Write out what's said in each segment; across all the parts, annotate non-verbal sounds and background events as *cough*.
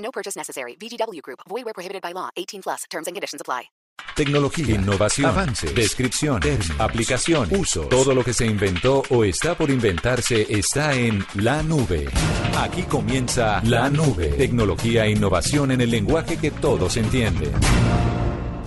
No purchase necessary. VGW Group. Void where prohibited by law. 18 plus. Terms and conditions apply. Tecnología, innovación, avances, descripción, términos, aplicación, uso. Todo lo que se inventó o está por inventarse está en la nube. Aquí comienza la nube. Tecnología e innovación en el lenguaje que todos entienden.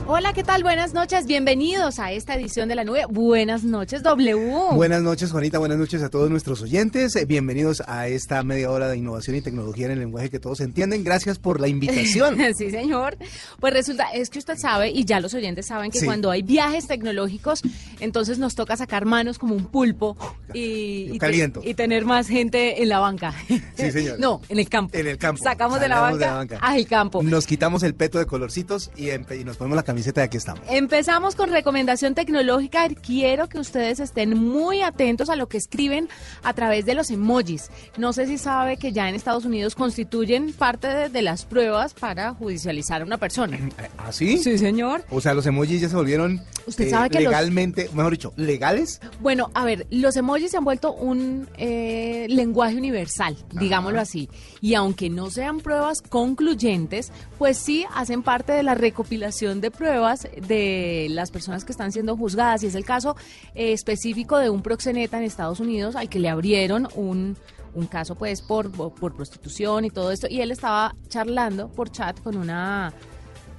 Hola, ¿qué tal? Buenas noches. Bienvenidos a esta edición de la nube. Buenas noches, W. Buenas noches, Juanita. Buenas noches a todos nuestros oyentes. Eh, Bienvenidos a esta media hora de innovación y tecnología en el lenguaje que todos entienden. Gracias por la invitación. *laughs* sí, señor. Pues resulta, es que usted sabe, y ya los oyentes saben, que Sí. cuando hay viajes tecnológicos, entonces nos toca sacar manos como un pulpo y, Yo y te- caliento. y tener más gente en la banca. Sí, señor. no, en el campo. En el campo. Sacamos de la, banca al campo. Nos quitamos el peto de colorcitos y nos ponemos la camiseta de aquí estamos. Empezamos con recomendación tecnológica. Quiero que ustedes estén muy atentos a lo que escriben a través de los emojis. No sé si sabe que ya en Estados Unidos constituyen parte de, de las pruebas para judicializar a una persona. *clears throat* ¿Ah, sí? Sí, señor. O sea, los emojis ya se volvieron Usted eh, sabe que los- legalmente, mejor dicho, legales. Bueno, a ver, los emojis se han vuelto un eh, lenguaje universal, digámoslo así. Y aunque no sean pruebas concluyentes, pues sí hacen parte de la recopilación de pruebas de las personas que están siendo juzgadas. Y es el caso eh, específico de un proxeneta en Estados Unidos al que le abrieron un un caso pues por, por prostitución y todo esto y él estaba charlando por chat con una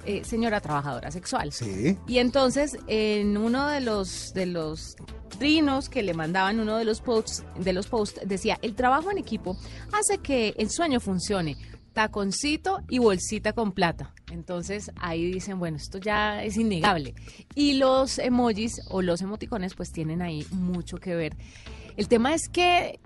eh, señora trabajadora sexual. Sí. Y entonces, en uno de los de los trinos que le mandaban uno de los posts de los posts decía, "El trabajo en equipo hace que el sueño funcione." Taconcito y bolsita con plata. Entonces ahí dicen, bueno, esto ya es innegable. Y los emojis o los emoticones pues tienen ahí mucho que ver. El tema es que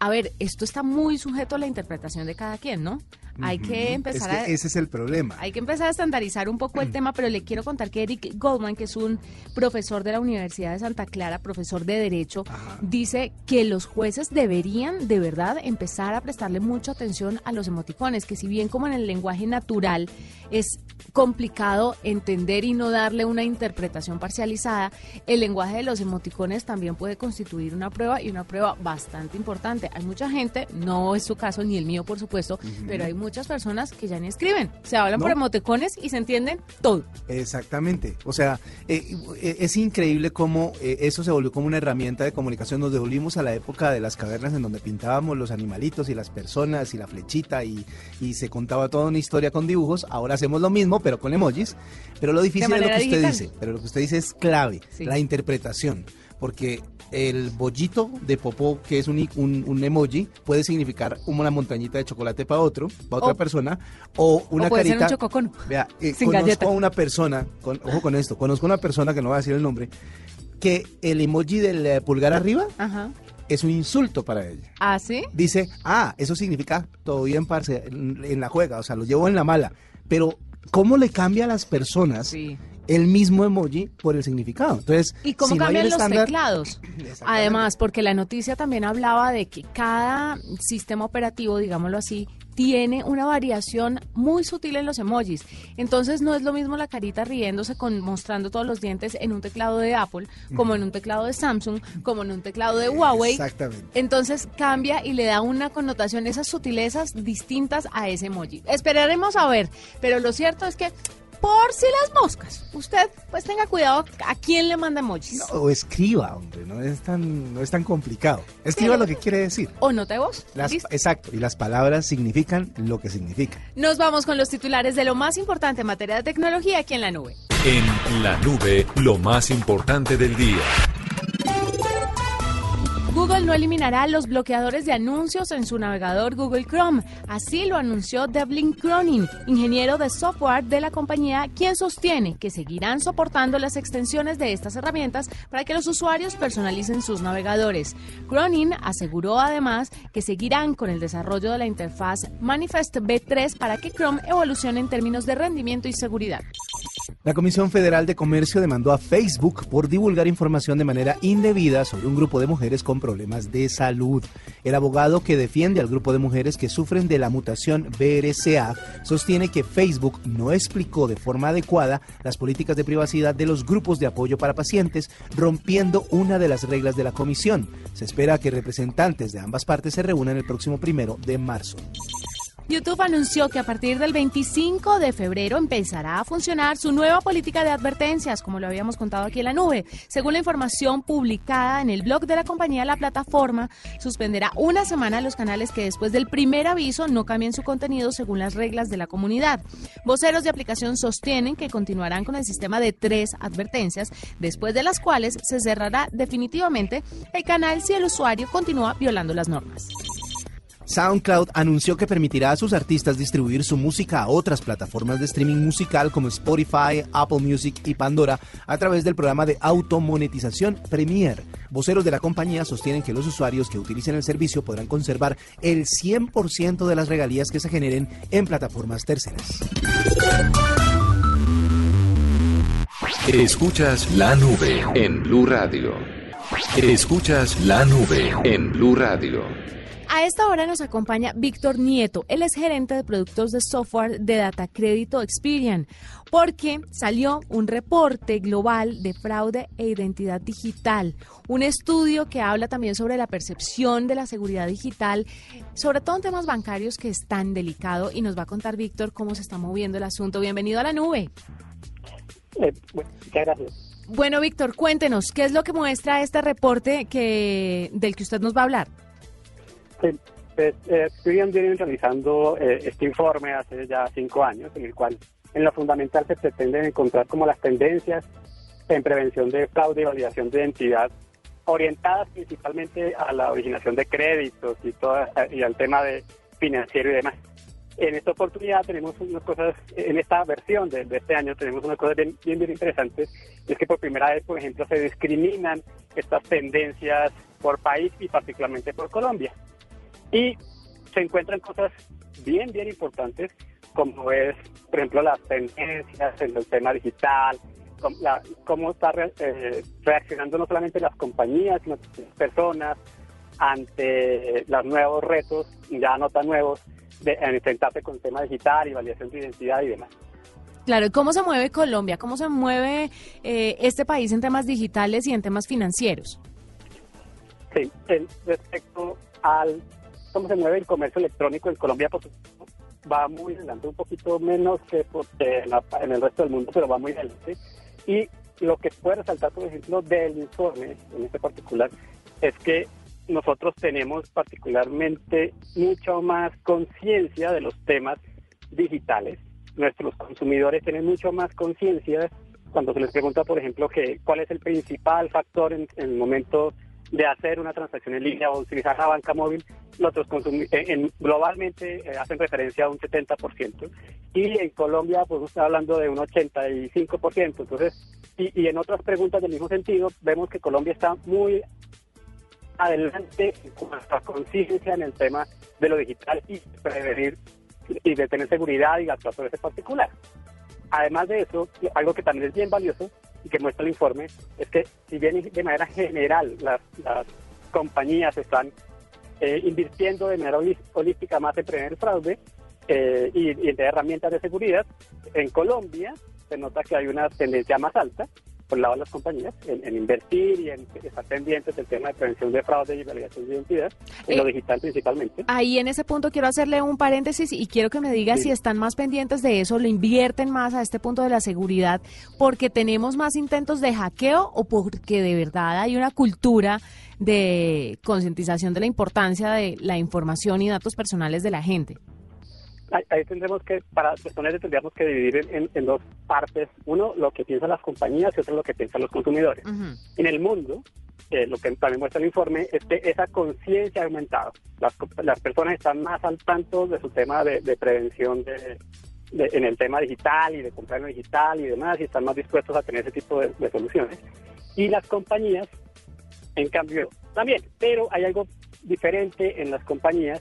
a ver, esto está muy sujeto a la interpretación de cada quien, ¿no? Hay que Es empezar que a... ese es el problema. Hay que empezar a estandarizar un poco el tema, pero le quiero contar que Eric Goldman, que es un profesor de la Universidad de Santa Clara, profesor de Derecho, dice que los jueces deberían de verdad empezar a prestarle mucha atención a los emoticones, que si bien como en el lenguaje natural es complicado entender y no darle una interpretación parcializada, el lenguaje de los emoticones también puede constituir una prueba y una prueba bastante importante. Hay mucha gente, no es su caso ni el mío por supuesto, pero hay muchas personas que ya ni escriben, se hablan No. por emoticones y se entienden todo. Exactamente. O sea, eh, eh, es increíble cómo eh, eso se volvió como una herramienta de comunicación. Nos devolvimos a la época de las cavernas en donde pintábamos los animalitos y las personas y la flechita y, y se contaba toda una historia con dibujos. Ahora hacemos lo mismo, pero con emojis. Pero lo difícil es lo que usted digital. dice. Pero lo que usted dice es clave, Sí. la interpretación. Porque el bollito de popó, que es un, un, un emoji, puede significar una montañita de chocolate para otro, para otra persona, o una o puede ser un chococono, Vea, eh, sin conozco galleta. a una persona, con, ojo con esto, conozco a una persona que no voy a decir el nombre, que el emoji del eh, pulgar arriba Ajá. es un insulto para ella. ¿Ah, sí? Dice, ah, eso significa todo bien, parce, en, en la juega, o sea, lo llevo en la mala. Pero, ¿cómo le cambia a las personas Sí. El mismo emoji por el significado? Entonces, ¿Y cómo si cambian los teclados? *clears throat* Además, porque la noticia también hablaba de que cada sistema operativo, digámoslo así, tiene una variación muy sutil en los emojis. Entonces no es lo mismo la carita riéndose con mostrando todos los dientes en un teclado de Apple, como en un teclado de Samsung, como en un teclado de Huawei. Exactamente. Entonces cambia y le da una connotación, esas sutilezas distintas a ese emoji. Esperaremos a ver, pero lo cierto es que por si las moscas, usted pues tenga cuidado a quién le manda emojis. No, o escriba, hombre, no es tan, no es tan complicado. Escriba Sí. lo que quiere decir. O nota de voz. Las- exacto, y las palabras significan lo que significan. Nos vamos con los titulares de lo más importante en materia de tecnología aquí en la nube. En la nube, lo más importante del día. Google no eliminará los bloqueadores de anuncios en su navegador Google Chrome. Así lo anunció Devlin Cronin, ingeniero de software de la compañía, quien sostiene que seguirán soportando las extensiones de estas herramientas para que los usuarios personalicen sus navegadores. Cronin aseguró además que seguirán con el desarrollo de la interfaz Manifest B3 para que Chrome evolucione en términos de rendimiento y seguridad. La Comisión Federal de Comercio demandó a Facebook por divulgar información de manera indebida sobre un grupo de mujeres con problemas de salud. El abogado que defiende al grupo de mujeres que sufren de la mutación BRCA sostiene que Facebook no explicó de forma adecuada las políticas de privacidad de los grupos de apoyo para pacientes, rompiendo una de las reglas de la comisión. Se espera que representantes de ambas partes se reúnan el próximo primero de marzo. YouTube anunció que a partir del 25 de febrero empezará a funcionar su nueva política de advertencias, como lo habíamos contado aquí en la nube. Según la información publicada en el blog de la compañía, la plataforma suspenderá una semana los canales que después del primer aviso no cambien su contenido según las reglas de la comunidad. Voceros de aplicación sostienen que continuarán con el sistema de tres advertencias, después de las cuales se cerrará definitivamente el canal si el usuario continúa violando las normas. SoundCloud anunció que permitirá a sus artistas distribuir su música a otras plataformas de streaming musical como Spotify, Apple Music y Pandora a través del programa de automonetización Premiere. Voceros de la compañía sostienen que los usuarios que utilicen el servicio podrán conservar el 100% de las regalías que se generen en plataformas terceras. Escuchas la nube en Blue Radio. Escuchas la nube en Blue Radio. A esta hora nos acompaña Víctor Nieto. Él es gerente de productos de software de Data Crédito Experian, porque salió un reporte global de fraude e identidad digital, un estudio que habla también sobre la percepción de la seguridad digital, sobre todo en temas bancarios que es tan delicado y nos va a contar Víctor cómo se está moviendo el asunto. Bienvenido a la nube. Eh, bueno, muchas gracias. Bueno, Víctor, cuéntenos, ¿qué es lo que muestra este reporte que, del que usted nos va a hablar? Sí, pues, eh, viene realizando eh, este informe hace ya cinco años, en el cual en lo fundamental se pretende encontrar como las tendencias en prevención de fraude y validación de identidad, orientadas principalmente a la originación de créditos y, toda, y al tema de financiero y demás. En esta oportunidad tenemos unas cosas, en esta versión de, este año tenemos unas cosas bien, bien, bien interesantes, es que por primera vez, por ejemplo, se discriminan estas tendencias por país y particularmente por Colombia. Y se encuentran cosas bien, bien importantes, como es, por ejemplo, las tendencias en el tema digital, cómo está eh, reaccionando no solamente las compañías, sino las personas ante los nuevos retos, ya no tan nuevos, de enfrentarse con el tema digital y validación de identidad y demás. Claro, ¿y cómo se mueve Colombia? ¿Cómo se mueve eh, este país en temas digitales y en temas financieros? Sí, respecto al cómo se mueve el comercio electrónico en Colombia, pues va muy adelante, un poquito menos que en el resto del mundo, pero va muy adelante. Y lo que puede resaltar, por ejemplo, del informe, en este particular, es que nosotros tenemos particularmente mucho más conciencia de los temas digitales. Nuestros consumidores tienen mucho más conciencia cuando se les pregunta, por ejemplo, que cuál es el principal factor en, en el momento de hacer una transacción en línea o utilizar la banca móvil, nosotros en, globalmente eh, hacen referencia a un 70%. Y en Colombia, pues está hablando de un 85%. Entonces, y, y en otras preguntas del mismo sentido, vemos que Colombia está muy adelante con nuestra conciencia en el tema de lo digital y prevenir y de tener seguridad y actuar sobre ese particular. Además de eso, algo que también es bien valioso y que muestra el informe es que si bien de manera general las, compañías están eh, invirtiendo de manera holística más en prevenir fraude eh, y, y en herramientas de seguridad, en Colombia se nota que hay una tendencia más alta por el lado de las compañías en, invertir y en estar pendientes del tema de prevención de fraude y validación de identidad, en lo eh, digital principalmente. Ahí en ese punto quiero hacerle un paréntesis y quiero que me diga si están más pendientes de eso, lo invierten más a este punto de la seguridad, porque tenemos más intentos de hackeo o porque de verdad hay una cultura de concientización de la importancia de la información y datos personales de la gente. Ahí, ahí tendremos que, para responder, tendríamos que dividir en, en dos partes. Uno, lo que piensan las compañías y otro, lo que piensan los consumidores. Ujú. En el mundo, eh, lo que también muestra el informe es que esa conciencia ha aumentado. Las, las personas están más al tanto de su tema de, de prevención de, de- en el tema digital y de comprar en lo digital y demás, y están más dispuestos a tener ese tipo de, de soluciones. Y las compañías, en cambio, también. Pero hay algo diferente en las compañías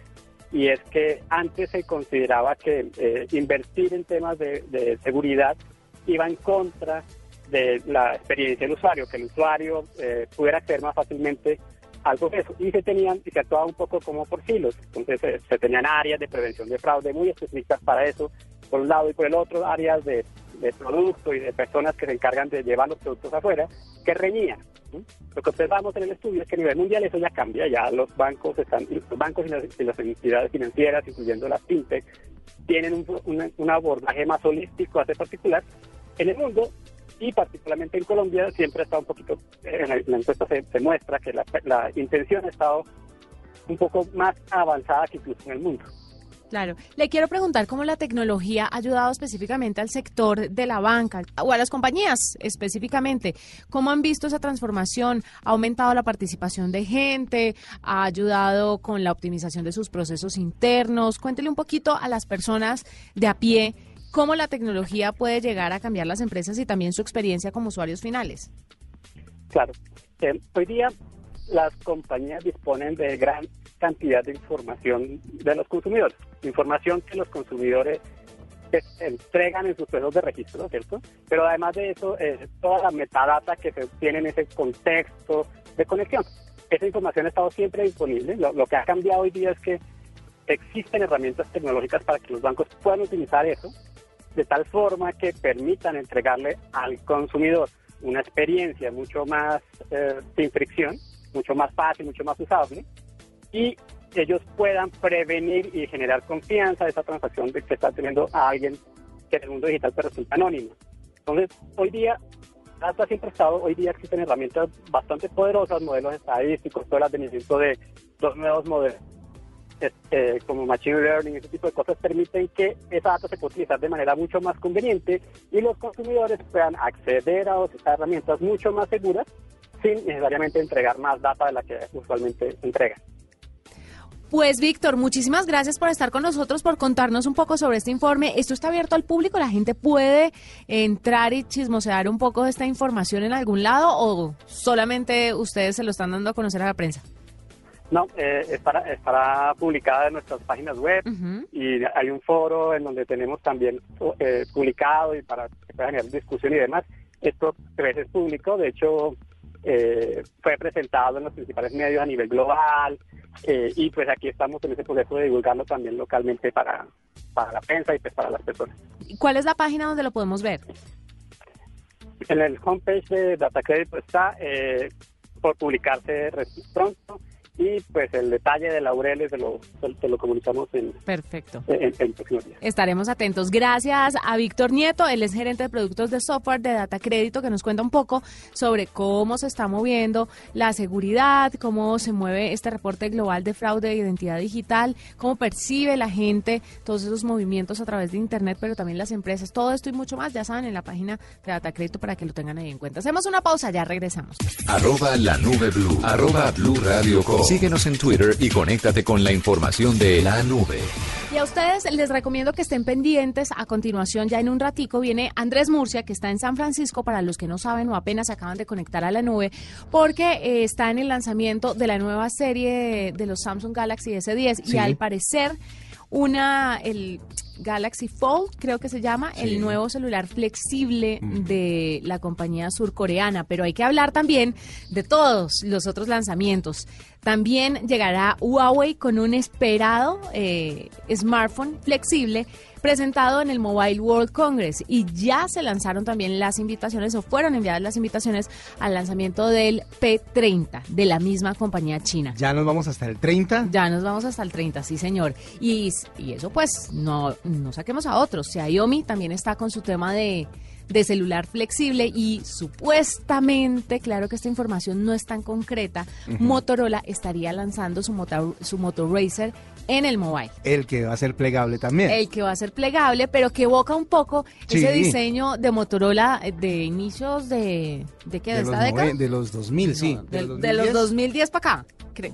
y es que antes se consideraba que eh, invertir en temas de, de seguridad iba en contra de la experiencia del usuario, que el usuario eh, pudiera acceder más fácilmente al proceso. Y se tenían, y se actuaba un poco como por silos. Entonces eh, se tenían áreas de prevención de fraude muy específicas para eso, por un lado, y por el otro, áreas de, de producto y de personas que se encargan de llevar los productos afuera, que reñían. Lo que observamos en el estudio es que a nivel mundial eso ya cambia, ya los bancos están, los bancos y las, y las entidades financieras, incluyendo las fintech, tienen un, un- abordaje más holístico a ese particular. En el mundo, y particularmente en Colombia, siempre estado un poquito, en la, en encuesta se, se muestra que la, la intención ha estado un poco más avanzada que incluso en el mundo. Claro. Le quiero preguntar cómo la tecnología ha ayudado específicamente al sector de la banca o a las compañías específicamente. ¿Cómo han visto esa transformación? ¿Ha aumentado la participación de gente? ¿Ha ayudado con la optimización de sus procesos internos? Cuéntele un poquito a las personas de a pie cómo la tecnología puede llegar a cambiar las empresas y también su experiencia como usuarios finales. Claro. Eh, hoy día las compañías disponen de gran cantidad de información de los consumidores, información que los consumidores entregan en sus procesos de registro, ¿cierto? Pero además de eso, eh, toda la metadata que se obtiene en ese contexto de conexión. Esa información ha estado siempre disponible. Lo, lo que ha cambiado hoy día es que existen herramientas tecnológicas para que los bancos puedan utilizar eso de tal forma que permitan entregarle al consumidor una experiencia mucho más eh, sin fricción, mucho más fácil, mucho más usable, y ellos puedan prevenir y generar confianza de esa transacción de que está teniendo a alguien que en el mundo digital pero resulta anónimo. Entonces, hoy día, hasta siempre estado, hoy día existen herramientas bastante poderosas, modelos estadísticos, todo el advenimiento de los nuevos modelos este, como Machine Learning, ese tipo de cosas permiten que esa data se pueda utilizar de manera mucho más conveniente y los consumidores puedan acceder a esas herramientas mucho más seguras sin necesariamente entregar más data de la que usualmente entregan. Pues Víctor, muchísimas gracias por estar con nosotros, por contarnos un poco sobre este informe. Esto está abierto al público, la gente puede entrar y chismosear un poco de esta información en algún lado o solamente ustedes se lo están dando a conocer a la prensa. No, eh, estará, estará publicada en nuestras páginas web y hay un foro en donde tenemos también eh, publicado y para que pueda generar discusión y demás. Esto es público, de hecho eh, fue presentado en los principales medios a nivel global eh, y pues aquí estamos en ese proceso de divulgarlo también localmente para, para la prensa y pues para las personas. ¿Y ¿Cuál es la página donde lo podemos ver? En el homepage de DataCredit pues, está eh, por publicarse pronto y pues el detalle de laureles de lo, te lo comunicamos en, Perfecto. en. Estaremos atentos. Gracias a Víctor Nieto, él es gerente de productos de software de Data Crédito, que nos cuenta un poco sobre cómo se está moviendo la seguridad, cómo se mueve este reporte global de fraude de identidad digital, cómo percibe la gente todos esos movimientos a través de Internet, pero también las empresas. Todo esto y mucho más, ya saben, en la página de Data Crédito para que lo tengan ahí en cuenta. Hacemos una pausa, ya regresamos. Arroba la nube blue. Arroba blue radio com. Síguenos en Twitter y conéctate con la información de la nube. Y a ustedes les recomiendo que estén pendientes. A continuación, ya en un ratico, viene Andrés Murcia, que está en San Francisco, para los que no saben o apenas se acaban de conectar a la nube, porque eh, está en el lanzamiento de la nueva serie de los Samsung Galaxy S10 y al parecer una el Galaxy Fold, creo que se llama, el nuevo celular flexible de la compañía surcoreana. Pero hay que hablar también de todos los otros lanzamientos. También llegará Huawei con un esperado eh, smartphone flexible presentado en el Mobile World Congress y ya se lanzaron también las invitaciones o fueron enviadas las invitaciones al lanzamiento del P30 de la misma compañía china. Ya nos vamos hasta el 30. Ya nos vamos hasta el 30, sí señor. Y, y eso pues no, no saquemos a otros. Xiaomi también está con su tema de, de celular flexible y supuestamente, claro que esta información no es tan concreta, Motorola estaría lanzando su Moto, su Moto Racer en el mobile. El que va a ser plegable también. El que va a ser plegable, pero que evoca un poco Sí. ese diseño de Motorola de inicios de... ¿De qué? ¿De, esta década? de los 2000, sí. No, del de, de los 2010. 2010 para acá.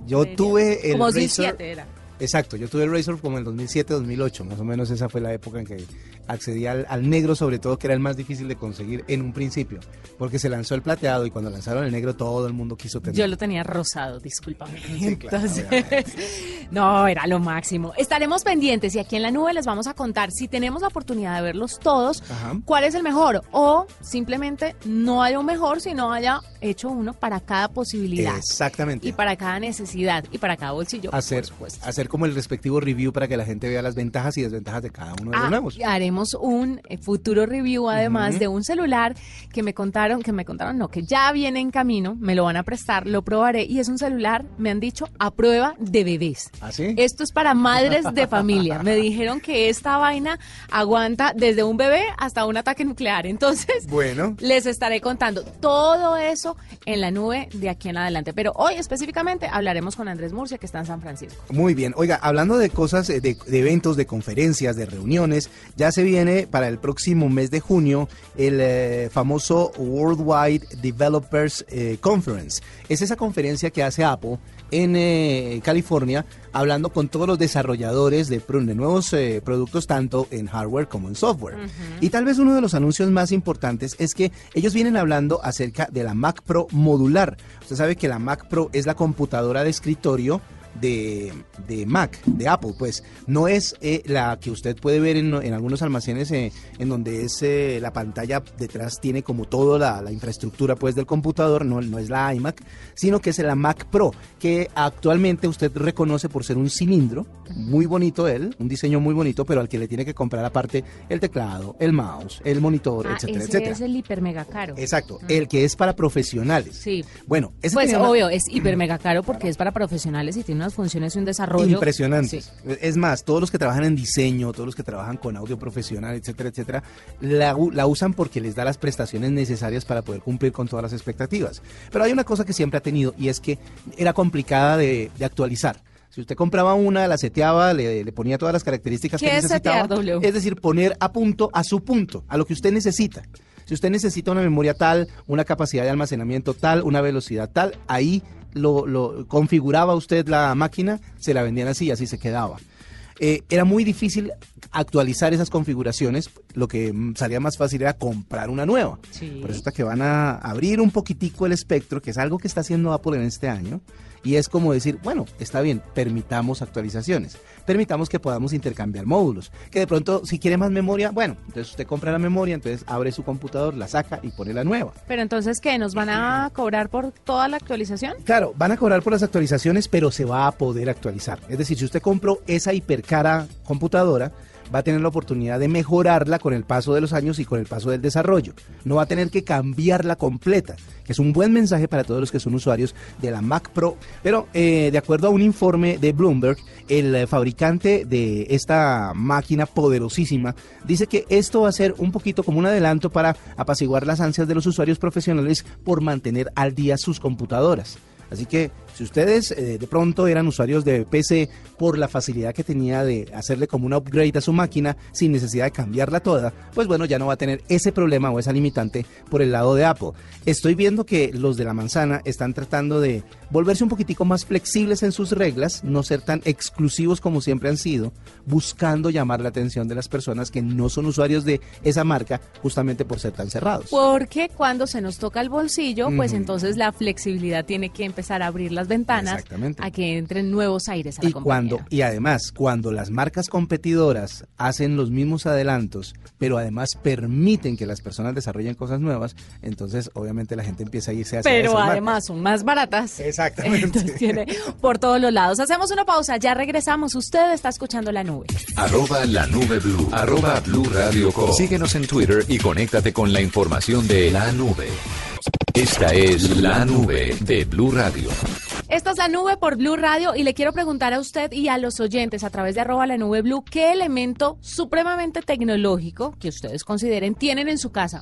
Yo tuve el Como 2007 era. Exacto, yo tuve el Razor como en 2007, 2008, más o menos esa fue la época en que accedí al, al negro, sobre todo que era el más difícil de conseguir en un principio, porque se lanzó el plateado y cuando lanzaron el negro todo el mundo quiso tener. Yo lo tenía rosado, discúlpame. *laughs* Sí, claro, Entonces, *laughs* no, era lo máximo. Estaremos pendientes y aquí en la nube les vamos a contar si tenemos la oportunidad de verlos todos, Ajá. cuál es el mejor o simplemente no haya un mejor, sino haya hecho uno para cada posibilidad Exactamente. y para cada necesidad y para cada bolsillo. hacer, por supuesto. hacer como el respectivo review para que la gente vea las ventajas y desventajas de cada uno de los Ah, nuevos. haremos un eh, futuro review además de un celular que me contaron, que me contaron, no, que ya viene en camino, me lo van a prestar, lo probaré y es un celular, me han dicho, a prueba de bebés. ¿Ah, sí? Esto es para madres de familia. Me *laughs* dijeron que esta vaina aguanta desde un bebé hasta un ataque nuclear. Entonces, Bueno. les estaré contando todo eso en la nube de aquí en adelante. Pero hoy específicamente hablaremos con Andrés Murcia, que está en San Francisco. Muy bien. Oiga, hablando de cosas, eh, de, de eventos, de conferencias, de reuniones, ya se viene para el próximo mes de junio el eh, famoso Worldwide Developers eh, Conference. Es esa conferencia que hace Apple en eh, California, hablando con todos los desarrolladores de, nuevos eh, productos, tanto en hardware como en software. Y tal vez uno de los anuncios más importantes es que ellos vienen hablando acerca de la Mac Pro modular. Usted sabe que la Mac Pro es la computadora de escritorio de, de Mac, de Apple, pues no es eh, la que usted puede ver en, en algunos almacenes eh, en donde es eh, la pantalla detrás tiene como toda la, la infraestructura pues del computador, no, no es la iMac, sino que es la Mac Pro, que actualmente usted reconoce por ser un cilindro, muy bonito él, un diseño muy bonito, pero al que le tiene que comprar aparte el teclado, el mouse, el monitor, Ah, etcétera, ese etcétera. es el hiper mega caro. Exacto, el que es para profesionales. Sí. Bueno, ese Pues una- obvio, es hiper *clears throat* mega caro porque es para profesionales y tiene unas funciones y un desarrollo. impresionantes. Sí. Es más, todos los que trabajan en diseño, todos los que trabajan con audio profesional, etcétera, etcétera, la, usan porque les da las prestaciones necesarias para poder cumplir con todas las expectativas. Pero hay una cosa que siempre ha tenido y es que era complicada de, de actualizar. Si usted compraba una, la seteaba, le, le ponía todas las características ¿Qué que es necesitaba. setear? Es decir, poner a punto, a su punto, a lo que usted necesita. Si usted necesita una memoria tal, una capacidad de almacenamiento tal, una velocidad tal, ahí lo, lo configuraba usted la máquina, se la vendían así y así se quedaba. Eh, era muy difícil actualizar esas configuraciones, lo que salía más fácil era comprar una nueva. Sí. Por eso que van a abrir un poquitico el espectro, que es algo que está haciendo Apple en este año, y es como decir, bueno, está bien, permitamos actualizaciones, permitamos que podamos intercambiar módulos, que de pronto si quiere más memoria, bueno, entonces usted compra la memoria, entonces abre su computador, la saca y pone la nueva. Pero entonces, ¿qué? ¿Nos van a cobrar por toda la actualización? Claro, van a cobrar por las actualizaciones, pero se va a poder actualizar. Es decir, si usted compró esa hipercara computadora, va a tener la oportunidad de mejorarla con el paso de los años y con el paso del desarrollo. No va a tener que cambiarla completa, que es un buen mensaje para todos los que son usuarios de la Mac Pro. Pero eh, de acuerdo a un informe de Bloomberg, el eh, fabricante de esta máquina poderosísima dice que esto va a ser un poquito como un adelanto para apaciguar las ansias de los usuarios profesionales por mantener al día sus computadoras. Así que si ustedes eh, de pronto eran usuarios de PC por la facilidad que tenía de hacerle como un upgrade a su máquina sin necesidad de cambiarla toda, pues bueno, ya no va a tener ese problema o esa limitante por el lado de Apple. Estoy viendo que los de la manzana están tratando de volverse un poquitico más flexibles en sus reglas, no ser tan exclusivos como siempre han sido, buscando llamar la atención de las personas que no son usuarios de esa marca justamente por ser tan cerrados. Porque cuando se nos toca el bolsillo, pues entonces la flexibilidad tiene que empezar a abrir las ventanas a que entren nuevos aires a la Y cuando y además cuando las marcas competidoras hacen los mismos adelantos, pero además permiten que las personas desarrollen cosas nuevas, entonces obviamente la gente empieza a irse hacia Pero esas marcas. además son más baratas. Exactamente. *laughs* Entonces tiene por todos los lados. Hacemos una pausa, ya regresamos. Usted está escuchando la nube. Arroba la nube blue. Arroba blue radio com. Síguenos en Twitter y conéctate con la información de la nube. Esta es la nube de Blue Radio. Esta es la nube por Blue Radio y le quiero preguntar a usted y a los oyentes a través de arroba la nube Blue qué elemento supremamente tecnológico que ustedes consideren tienen en su casa.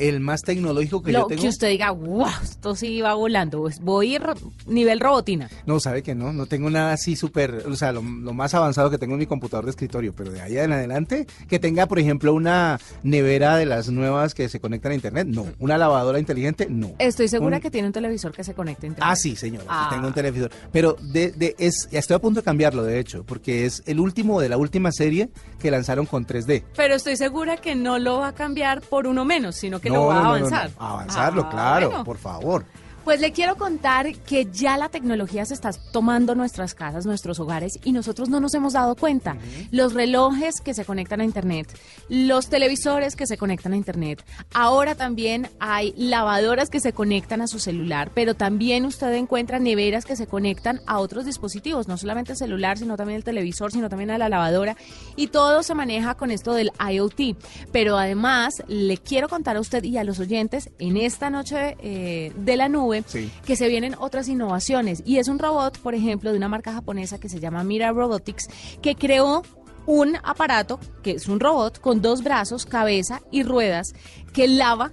El más tecnológico que Lo yo tengo. que usted diga, wow, esto sí va volando. Voy ro- nivel robotina. No, sabe que no, no tengo nada así súper, o sea, lo, lo más avanzado que tengo en mi computador de escritorio, pero de ahí en adelante, que tenga, por ejemplo, una nevera de las nuevas que se conectan a internet, no. Una lavadora inteligente, no. Estoy segura Un- que tiene un televisor que se conecte a internet. Ah, sí, señora, Ah. tengo un televisor. Pero de, de, es, ya estoy a punto de cambiarlo, de hecho, porque es el último de la última serie que lanzaron con 3D. Pero estoy segura que no lo va a cambiar por uno menos, sino que lo va a avanzar. Avanzarlo, Ah, claro, bueno. por favor. Pues le quiero contar que ya la tecnología se está tomando nuestras casas, nuestros hogares y nosotros no nos hemos dado cuenta. Los relojes que se conectan a Internet, los televisores que se conectan a Internet. Ahora también hay lavadoras que se conectan a su celular, pero también usted encuentra neveras que se conectan a otros dispositivos, no solamente el celular, sino también el televisor, sino también a la lavadora. Y todo se maneja con esto del IoT. Pero además le quiero contar a usted y a los oyentes en esta noche eh, de la nube Sí. que se vienen otras innovaciones. Y es un robot, por ejemplo, de una marca japonesa que se llama Mira Robotics, que creó un aparato que es un robot con dos brazos, cabeza y ruedas que lava,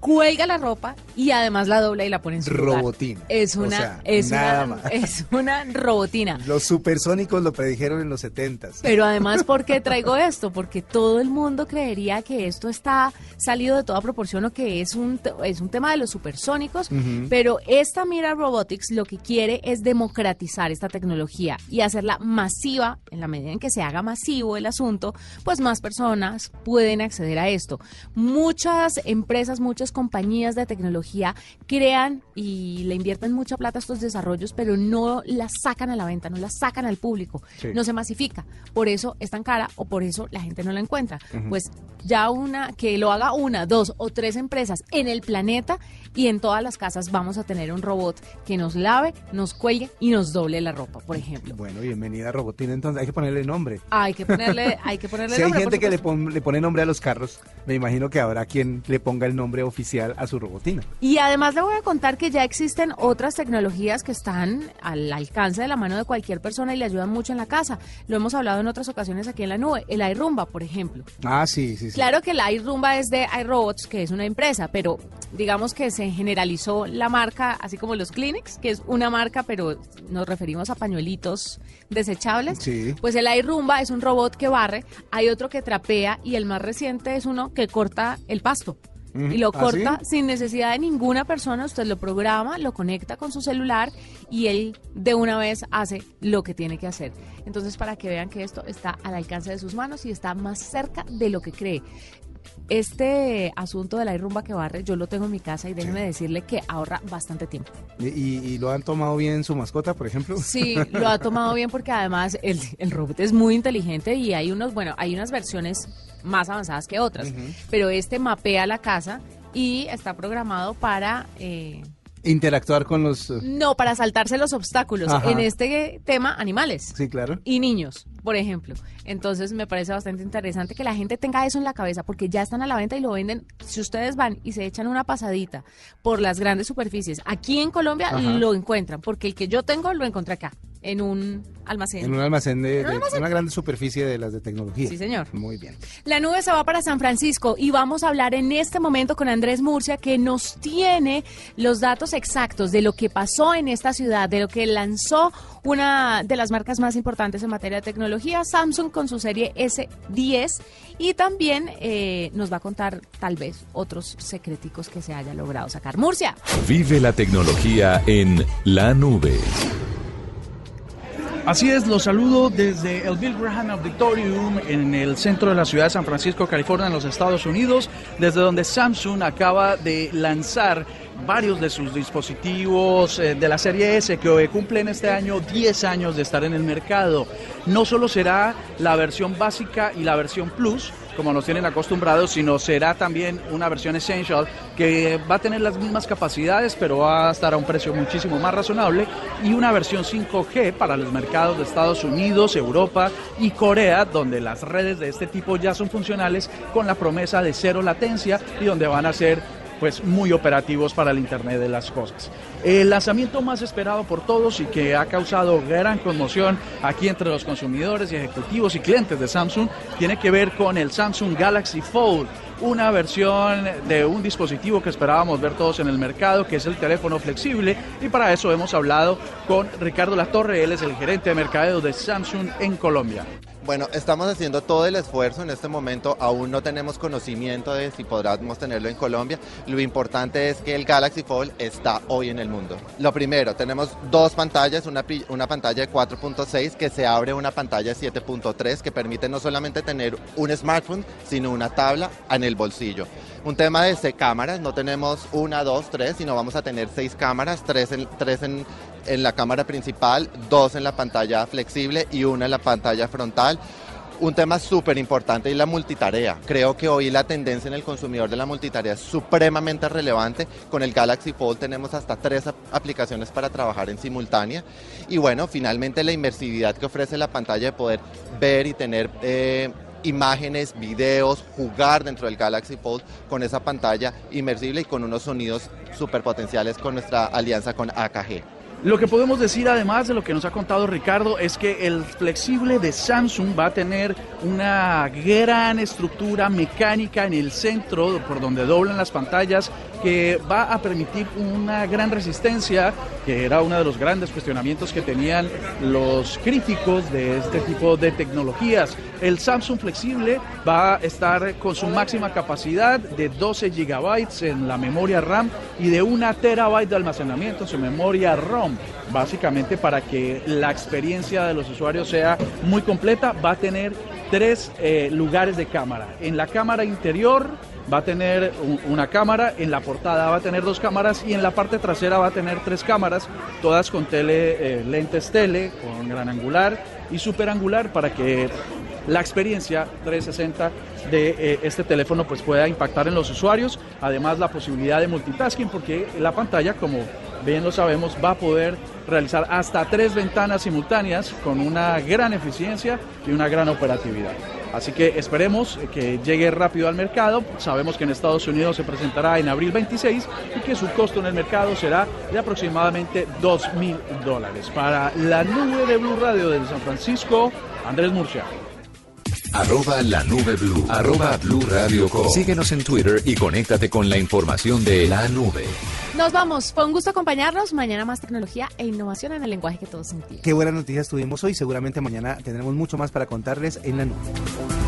cuelga la ropa y además la dobla y la pone en su lugar. Robotina. Es O una, sea, es nada una, *laughs* más. es una robotina. Los supersónicos lo predijeron en los 70 Pero además, ¿por qué traigo esto? Porque todo el mundo creería que esto está salido de toda proporción o que es un, es un tema de los supersónicos, pero esta Mira Robotics lo que quiere es democratizar esta tecnología y hacerla masiva, en la medida en que se haga masivo el asunto, pues más personas pueden acceder a esto. Muchas empresas, muchas compañías de tecnología crean y le invierten mucha plata a estos desarrollos, pero no las sacan a la venta, no las sacan al público, Sí. no se masifica. Por eso es tan cara o por eso la gente no la encuentra. Pues ya una, que lo haga una, dos o tres empresas en el planeta y en todas las casas vamos a tener un robot que nos lave, nos cuelgue y nos doble la ropa, por ejemplo. Bueno, bienvenida Robotina, entonces hay que ponerle nombre. Hay que ponerle, hay que *laughs* ponerle Si hay gente que le, pon- le pone nombre a los carros, me imagino que habrá quien le ponga el nombre oficial a su robotina. Y además le voy a contar que ya existen otras tecnologías que están al alcance de la mano de cualquier persona y le ayudan mucho en la casa. Lo hemos hablado en otras ocasiones aquí en la nube. El iRumba, por ejemplo. Ah, sí, sí, sí. Claro que el iRumba es de iRobots, que es una empresa, pero digamos que se generalizó la marca, así como los Kleenex, que es una marca, pero nos referimos a pañuelitos desechables. Sí. Pues el iRumba es un robot que barre, hay otro que trapea y el más reciente es uno que corta el pasto. Y lo ¿Ah, corta sí? sin necesidad de ninguna persona, usted lo programa, lo conecta con su celular y él de una vez hace lo que tiene que hacer. Entonces, para que vean que esto está al alcance de sus manos y está más cerca de lo que cree. Este asunto de la rumba que barre, yo lo tengo en mi casa y déjeme decirle que ahorra bastante tiempo. ¿Y, y- y lo han tomado bien su mascota, por ejemplo? Sí, lo ha *laughs* tomado bien porque además el, el robot es muy inteligente y hay unos, bueno, hay unas versiones más avanzadas que otras, pero este mapea la casa y está programado para eh, Interactuar con los... eh, no para saltarse los obstáculos. Ajá. En este tema, animales Sí, claro. y niños, por ejemplo. Entonces me parece bastante interesante que la gente tenga eso en la cabeza porque ya están a la venta y lo venden. Si ustedes van y se echan una pasadita por las grandes superficies, aquí en Colombia Ajá. lo encuentran porque el que yo tengo lo encontré acá, en un almacén. En un almacén de, ¿En un de- almacén? una gran superficie de las de tecnología. Sí, señor. Muy bien. La nube se va para San Francisco y vamos a hablar en este momento con Andrés Murcia que nos tiene los datos exactos de lo que pasó en esta ciudad, de lo que lanzó una de las marcas más importantes en materia de tecnología, Samsung con su serie S10 y también eh, nos va a contar tal vez otros secreticos que se haya logrado sacar. Murcia. Vive la tecnología en la nube. Así es, los saludo desde el Bill Graham Auditorium en el centro de la ciudad de San Francisco, California, en los Estados Unidos, desde donde Samsung acaba de lanzar varios de sus dispositivos eh, de la serie S que cumplen este año 10 años de estar en el mercado. No solo será la versión básica y la versión Plus, como nos tienen acostumbrados, sino será también una versión Essential que va a tener las mismas capacidades, pero va a estar a un precio muchísimo más razonable, y una versión 5G para los mercados de Estados Unidos, Europa y Corea, donde las redes de este tipo ya son funcionales con la promesa de cero latencia y donde van a ser pues muy operativos para el Internet de las cosas. El lanzamiento más esperado por todos y que ha causado gran conmoción aquí entre los consumidores y ejecutivos y clientes de Samsung tiene que ver con el Samsung Galaxy Fold una versión de un dispositivo que esperábamos ver todos en el mercado, que es el teléfono flexible. Y para eso hemos hablado con Ricardo Latorre, él es el gerente de mercadeo de Samsung en Colombia. Bueno, estamos haciendo todo el esfuerzo en este momento, aún no tenemos conocimiento de si podremos tenerlo en Colombia. Lo importante es que el Galaxy Fold está hoy en el mundo. Lo primero, tenemos dos pantallas, una, una pantalla de 4.6 que se abre una pantalla de 7.3 que permite no solamente tener un smartphone, sino una tabla en el bolsillo. Un tema de cámaras, no tenemos una, dos, tres, sino vamos a tener seis cámaras, tres en, tres en en la cámara principal, dos en la pantalla flexible y una en la pantalla frontal. Un tema súper importante y la multitarea. Creo que hoy la tendencia en el consumidor de la multitarea es supremamente relevante. Con el Galaxy Fold tenemos hasta tres aplicaciones para trabajar en simultánea. Y bueno, finalmente la inmersividad que ofrece la pantalla de poder ver y tener... Eh, imágenes, videos, jugar dentro del Galaxy Fold con esa pantalla inmersible y con unos sonidos súper potenciales con nuestra alianza con AKG. Lo que podemos decir además de lo que nos ha contado Ricardo es que el flexible de Samsung va a tener una gran estructura mecánica en el centro por donde doblan las pantallas que va a permitir una gran resistencia, que era uno de los grandes cuestionamientos que tenían los críticos de este tipo de tecnologías. El Samsung flexible va a estar con su máxima capacidad de 12 gigabytes en la memoria RAM y de una terabyte de almacenamiento en su memoria ROM básicamente para que la experiencia de los usuarios sea muy completa, va a tener tres eh, lugares de cámara. En la cámara interior va a tener una cámara, en la portada va a tener dos cámaras y en la parte trasera va a tener tres cámaras, todas con eh, lentes tele, con gran angular y super angular para que la experiencia 360 de eh, este teléfono pues pueda impactar en los usuarios, además la posibilidad de multitasking porque la pantalla como bien lo sabemos va a poder realizar hasta tres ventanas simultáneas con una gran eficiencia y una gran operatividad. Así que esperemos que llegue rápido al mercado. Sabemos que en Estados Unidos se presentará en abril 26 y que su costo en el mercado será de aproximadamente 2 mil dólares. Para la nube de Blue Radio de San Francisco, Andrés Murcia. Arroba la nube blue. Arroba blue radio Síguenos en Twitter y conéctate con la información de la nube. Nos vamos. Fue un gusto acompañarnos. Mañana más tecnología e innovación en el lenguaje que todos entienden. Qué buenas noticias tuvimos hoy. Seguramente mañana tendremos mucho más para contarles en la nube.